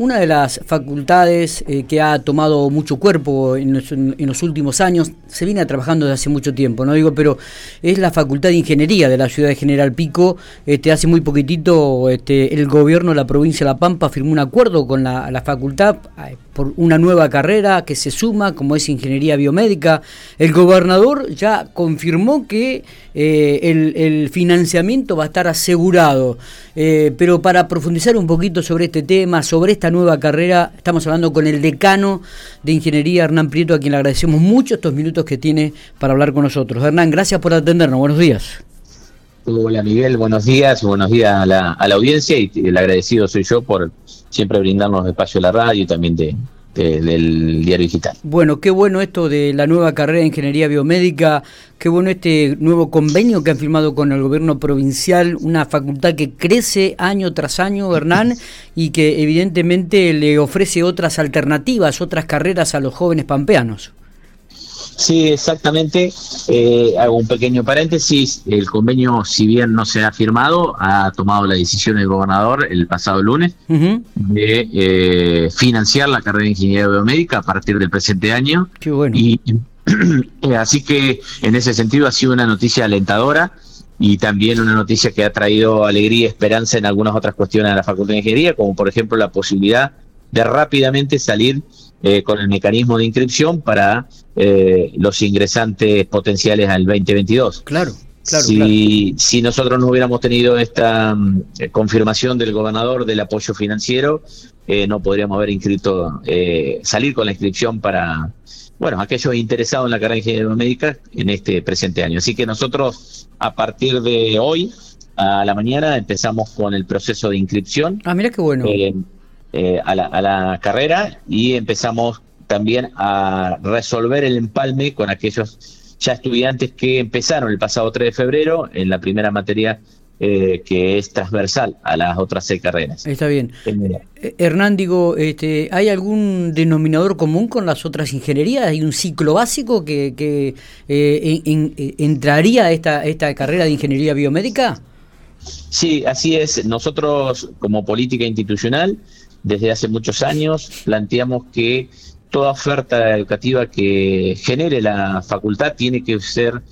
una de las facultades eh, que ha tomado mucho cuerpo en los, últimos años, se viene trabajando desde hace mucho tiempo, no digo, pero es la Facultad de Ingeniería de la ciudad de General Pico. Este, hace muy poquitito este, el gobierno de la provincia de La Pampa firmó un acuerdo con la, la facultad por una nueva carrera que se suma, como es Ingeniería Biomédica. El gobernador ya confirmó que eh, el, financiamiento va a estar asegurado. Eh, pero para profundizar un poquito sobre este tema, sobre esta nueva carrera, estamos hablando con el decano de Ingeniería, Hernán Prieto, a quien le agradecemos mucho estos minutos que tiene para hablar con nosotros. Hernán, gracias por atendernos. Buenos días. Hola Miguel, buenos días, buenos días a la, a la audiencia y el agradecido soy yo por siempre brindarnos espacio a la radio y también de, del diario digital. Bueno, qué bueno esto de la nueva carrera de ingeniería biomédica, qué bueno este nuevo convenio que han firmado con el gobierno provincial, una facultad que crece año tras año, Hernán, y que evidentemente le ofrece otras alternativas, otras carreras a los jóvenes pampeanos. Sí, exactamente. Eh, hago un pequeño paréntesis. El convenio, si bien no se ha firmado, ha tomado la decisión el gobernador el pasado lunes de eh, financiar la carrera de ingeniería biomédica a partir del presente año. Qué bueno. Y eh, así que en ese sentido ha sido una noticia alentadora y también una noticia que ha traído alegría y esperanza en algunas otras cuestiones de la Facultad de Ingeniería, como por ejemplo la posibilidad de rápidamente salir eh, con el mecanismo de inscripción para eh, los ingresantes potenciales al 2022. Claro. Claro, si, si nosotros no hubiéramos tenido esta mm, confirmación del gobernador del apoyo financiero, eh, no podríamos haber inscrito, salir con la inscripción para, bueno, aquellos interesados en la carrera de ingeniería médica en este presente año. Así que nosotros, a partir de hoy, a la mañana, empezamos con el proceso de inscripción. Ah, mira qué bueno. Eh, a, la, carrera y empezamos también a resolver el empalme con aquellos ya estudiantes que empezaron el pasado 3 de febrero en la primera materia eh, que es transversal a las otras seis carreras. Está bien. Eh, Hernán, digo, este, ¿hay algún denominador común con las otras ingenierías? ¿Hay un ciclo básico que, que entraría a esta, esta carrera de ingeniería biomédica? Sí, así es. Nosotros, como política institucional, desde hace muchos años planteamos que toda oferta educativa que genere la facultad tiene que ser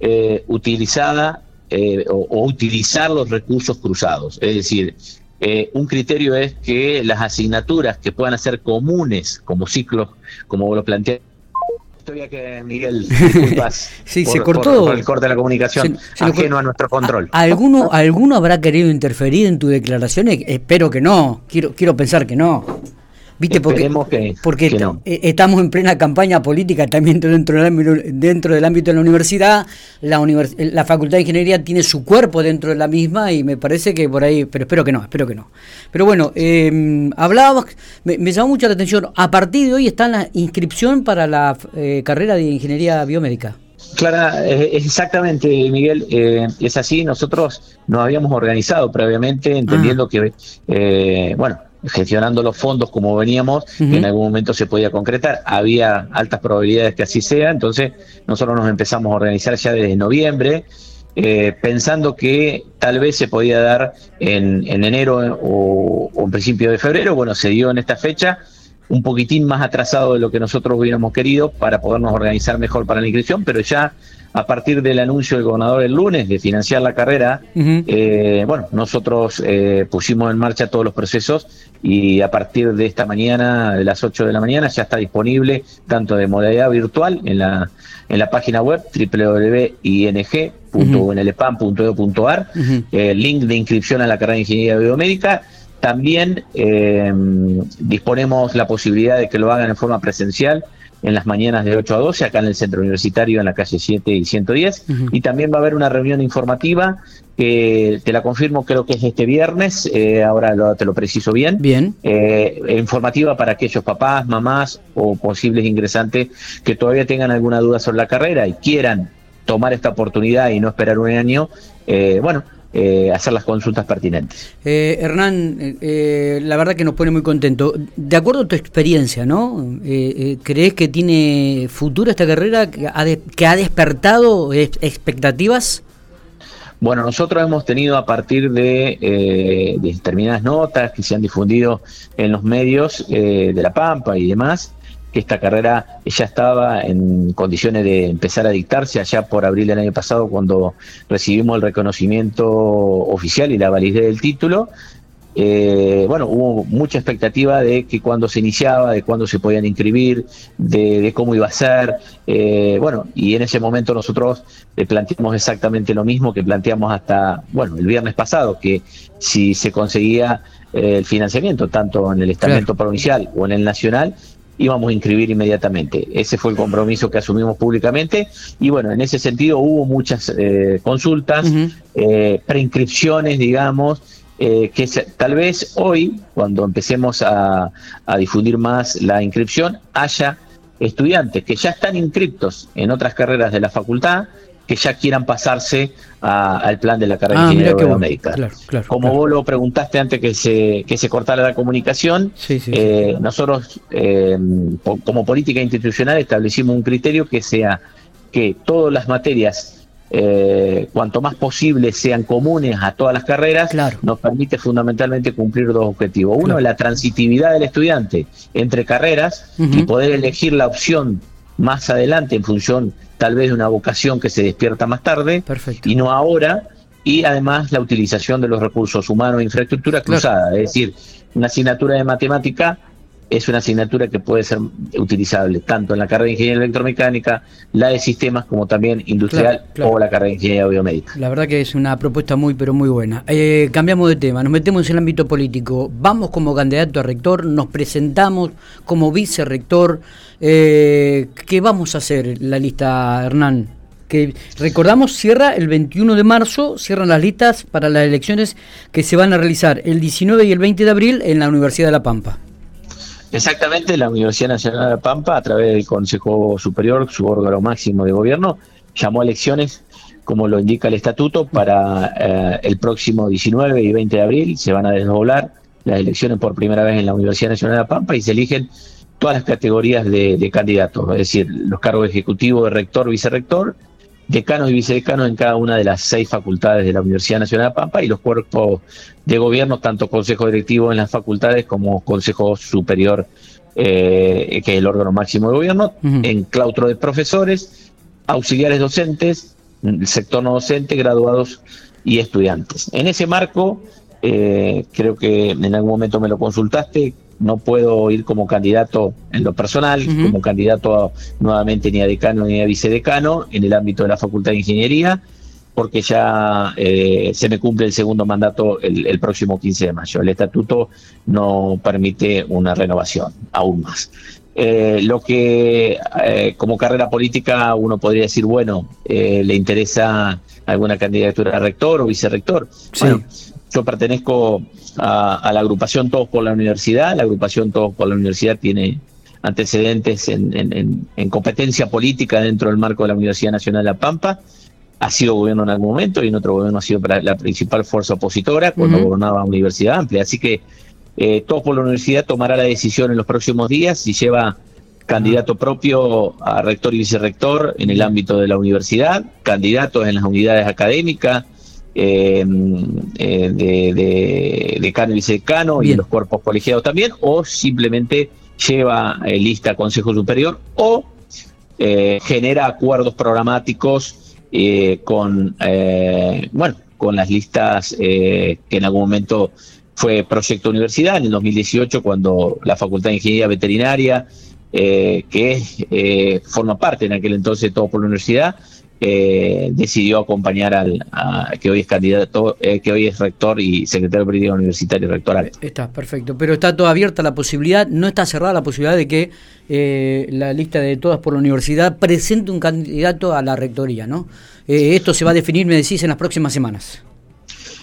eh, utilizada eh, o, utilizar los recursos cruzados. Es decir, eh, un criterio es que las asignaturas que puedan ser comunes como ciclos, como lo plantea Estoy que Miguel, disculpas sí, se cortó. el corte de la comunicación, ajeno a nuestro control. ¿Alguno, ¿Alguno habrá querido interferir en tu declaración? Espero que no, quiero, quiero pensar que no. ¿Viste? Porque, porque e, estamos en plena campaña política también dentro del ámbito, dentro del ámbito de la universidad. La, la Facultad de Ingeniería tiene su cuerpo dentro de la misma y me parece que por ahí, pero espero que no, espero que no. Pero bueno, eh, hablábamos, me, llamó mucho la atención, a partir de hoy está la inscripción para la eh, carrera de Ingeniería Biomédica. Clara, exactamente, Miguel, eh, es así. Nosotros nos habíamos organizado previamente, entendiendo ah. que, eh, bueno, gestionando los fondos como veníamos, en algún momento se podía concretar. Había altas probabilidades que así sea, entonces nosotros nos empezamos a organizar ya desde noviembre, eh, pensando que tal vez se podía dar en, enero o, o, en principio de febrero. Bueno, se dio en esta fecha, un poquitín más atrasado de lo que nosotros hubiéramos querido para podernos organizar mejor para la inscripción, pero ya a partir del anuncio del gobernador el lunes de financiar la carrera, eh, bueno, nosotros eh, pusimos en marcha todos los procesos y a partir de esta mañana, de las 8 de la mañana, ya está disponible tanto de modalidad virtual en la, en la página web www.ing.unlpan.edu.ar, el link de inscripción a la carrera de Ingeniería Biomédica. También eh, disponemos la posibilidad de que lo hagan en forma presencial en las mañanas de 8 a 12, acá en el centro universitario, en la calle 7 y 110. Y también va a haber una reunión informativa que te la confirmo, creo que es este viernes, eh, ahora te lo preciso bien. Bien. Eh, informativa para aquellos papás, mamás o posibles ingresantes que todavía tengan alguna duda sobre la carrera y quieran tomar esta oportunidad y no esperar un año. Eh, bueno, eh, hacer las consultas pertinentes. Eh, Hernán, eh, la verdad que nos pone muy contento. De acuerdo a tu experiencia, ¿no? ¿Crees que tiene futuro esta carrera, que ha, despertado expectativas? Bueno, nosotros hemos tenido a partir de, eh, determinadas notas que se han difundido en los medios eh, de La Pampa y demás, que esta carrera ya estaba en condiciones de empezar a dictarse allá por abril del año pasado cuando recibimos el reconocimiento oficial y la validez del título eh, bueno, hubo mucha expectativa de que cuando se iniciaba, de cuándo se podían inscribir, de, cómo iba a ser. Eh, bueno, y en ese momento nosotros le planteamos exactamente lo mismo que planteamos hasta, bueno, el viernes pasado, que si se conseguía eh, el financiamiento, tanto en el estamento provincial o en el nacional, íbamos a inscribir inmediatamente. Ese fue el compromiso que asumimos públicamente y bueno, en ese sentido hubo muchas consultas, preinscripciones, digamos, eh, que tal vez hoy, cuando empecemos a, difundir más la inscripción, haya estudiantes que ya están inscriptos en otras carreras de la facultad que ya quieran pasarse al plan de la carrera de ah, ingeniería biomédica. como vos lo preguntaste antes que se, que se cortara la comunicación, eh, nosotros eh, como política institucional establecimos un criterio que sea que todas las materias eh, cuanto más posible sean comunes a todas las carreras, nos permite fundamentalmente cumplir dos objetivos. Uno, la transitividad del estudiante entre carreras y poder elegir la opción más adelante en función tal vez de una vocación que se despierta más tarde y no ahora. Y además la utilización de los recursos humanos e infraestructura cruzada, es decir, una asignatura de matemática es una asignatura que puede ser utilizable tanto en la carrera de ingeniería electromecánica, la de sistemas, como también industrial o la carrera de ingeniería biomédica. La verdad que es una propuesta muy, pero muy buena. Eh, cambiamos de tema, nos metemos en el ámbito político. Vamos como candidato a rector, nos presentamos como vicerrector. Eh, ¿Qué vamos a hacer la lista, Hernán? que recordamos cierra el 21 de marzo, cierran las listas para las elecciones que se van a realizar el 19 y el 20 de abril en la Universidad de La Pampa. Exactamente, la Universidad Nacional de La Pampa, a través del Consejo Superior, su órgano máximo de gobierno, llamó a elecciones, como lo indica el estatuto, para eh, el próximo 19 y 20 de abril. Se van a desdoblar las elecciones por primera vez en la Universidad Nacional de La Pampa y se eligen todas las categorías de, de candidatos, es decir, los cargos ejecutivos de rector, vicerrector, decanos y vicedecanos en cada una de las seis facultades de la Universidad Nacional de Pampa y los cuerpos de gobierno, tanto consejo directivo en las facultades como consejo superior, eh, que es el órgano máximo de gobierno, en claustro de profesores, auxiliares docentes, el sector no docente, graduados y estudiantes. En ese marco, eh, creo que en algún momento me lo consultaste, no puedo ir como candidato en lo personal, como candidato nuevamente ni a decano ni a vicedecano en el ámbito de la Facultad de Ingeniería, porque ya eh, se me cumple el segundo mandato el, próximo 15 de mayo. El estatuto no permite una renovación, aún más. Eh, lo que eh, como carrera política uno podría decir, bueno, le interesa alguna candidatura a rector o vicerrector. Bueno, yo pertenezco a, la agrupación Todos por la Universidad. La agrupación Todos por la Universidad tiene antecedentes en, competencia política dentro del marco de la Universidad Nacional de La Pampa. Ha sido gobierno en algún momento y en otro gobierno ha sido la principal fuerza opositora cuando gobernaba Universidad Amplia. Así que eh, Todos por la Universidad tomará la decisión en los próximos días si lleva candidato propio a rector y vicerrector en el ámbito de la universidad, candidatos en las unidades académicas, eh, eh, de, de, decano y vicedecano y los cuerpos colegiados también, o simplemente lleva eh, lista a Consejo Superior o eh, genera acuerdos programáticos con, bueno, con las listas que en algún momento fue Proyecto Universidad en el 2018 cuando la Facultad de Ingeniería Veterinaria, que forma parte en aquel entonces de todo por la universidad, eh, decidió acompañar al que hoy es candidato, eh, que hoy es rector y secretario político universitario rectoral. Está perfecto, pero está toda abierta la posibilidad, no está cerrada la posibilidad de que eh, la lista de todas por la universidad presente un candidato a la rectoría, ¿no? esto se va a definir, me decís, en las próximas semanas.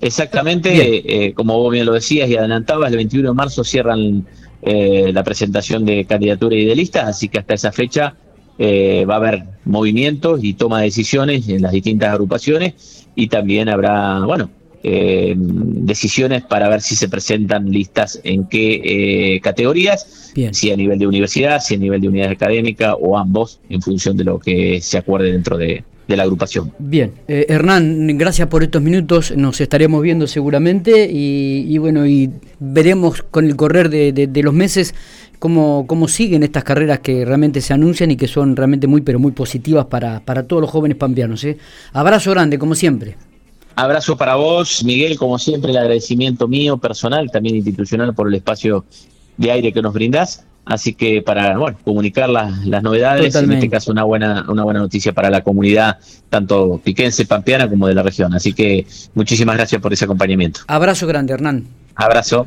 Exactamente, como vos bien lo decías y adelantabas, el 21 de marzo cierran la presentación de candidatura y de listas, así que hasta esa fecha eh, va a haber movimientos y toma de decisiones en las distintas agrupaciones y también habrá, bueno, eh, decisiones para ver si se presentan listas en qué eh, categorías, si a nivel de universidad, si a nivel de unidad académica o ambos, en función de lo que se acuerde dentro de, la agrupación. Bien, eh, Hernán, gracias por estos minutos, nos estaremos viendo seguramente y, bueno, y veremos con el correr de, los meses cómo, cómo siguen estas carreras que realmente se anuncian y que son realmente muy, pero muy positivas para, para todos los jóvenes pampeanos. Abrazo grande, como siempre. Abrazo para vos, Miguel, como siempre, el agradecimiento mío personal, también institucional, por el espacio de aire que nos brindás. Así que para bueno, comunicar las, las novedades, en este caso una buena, una buena noticia para la comunidad, tanto piquense, pampeana como de la región. Así que muchísimas gracias por ese acompañamiento. Abrazo grande, Hernán. Abrazo.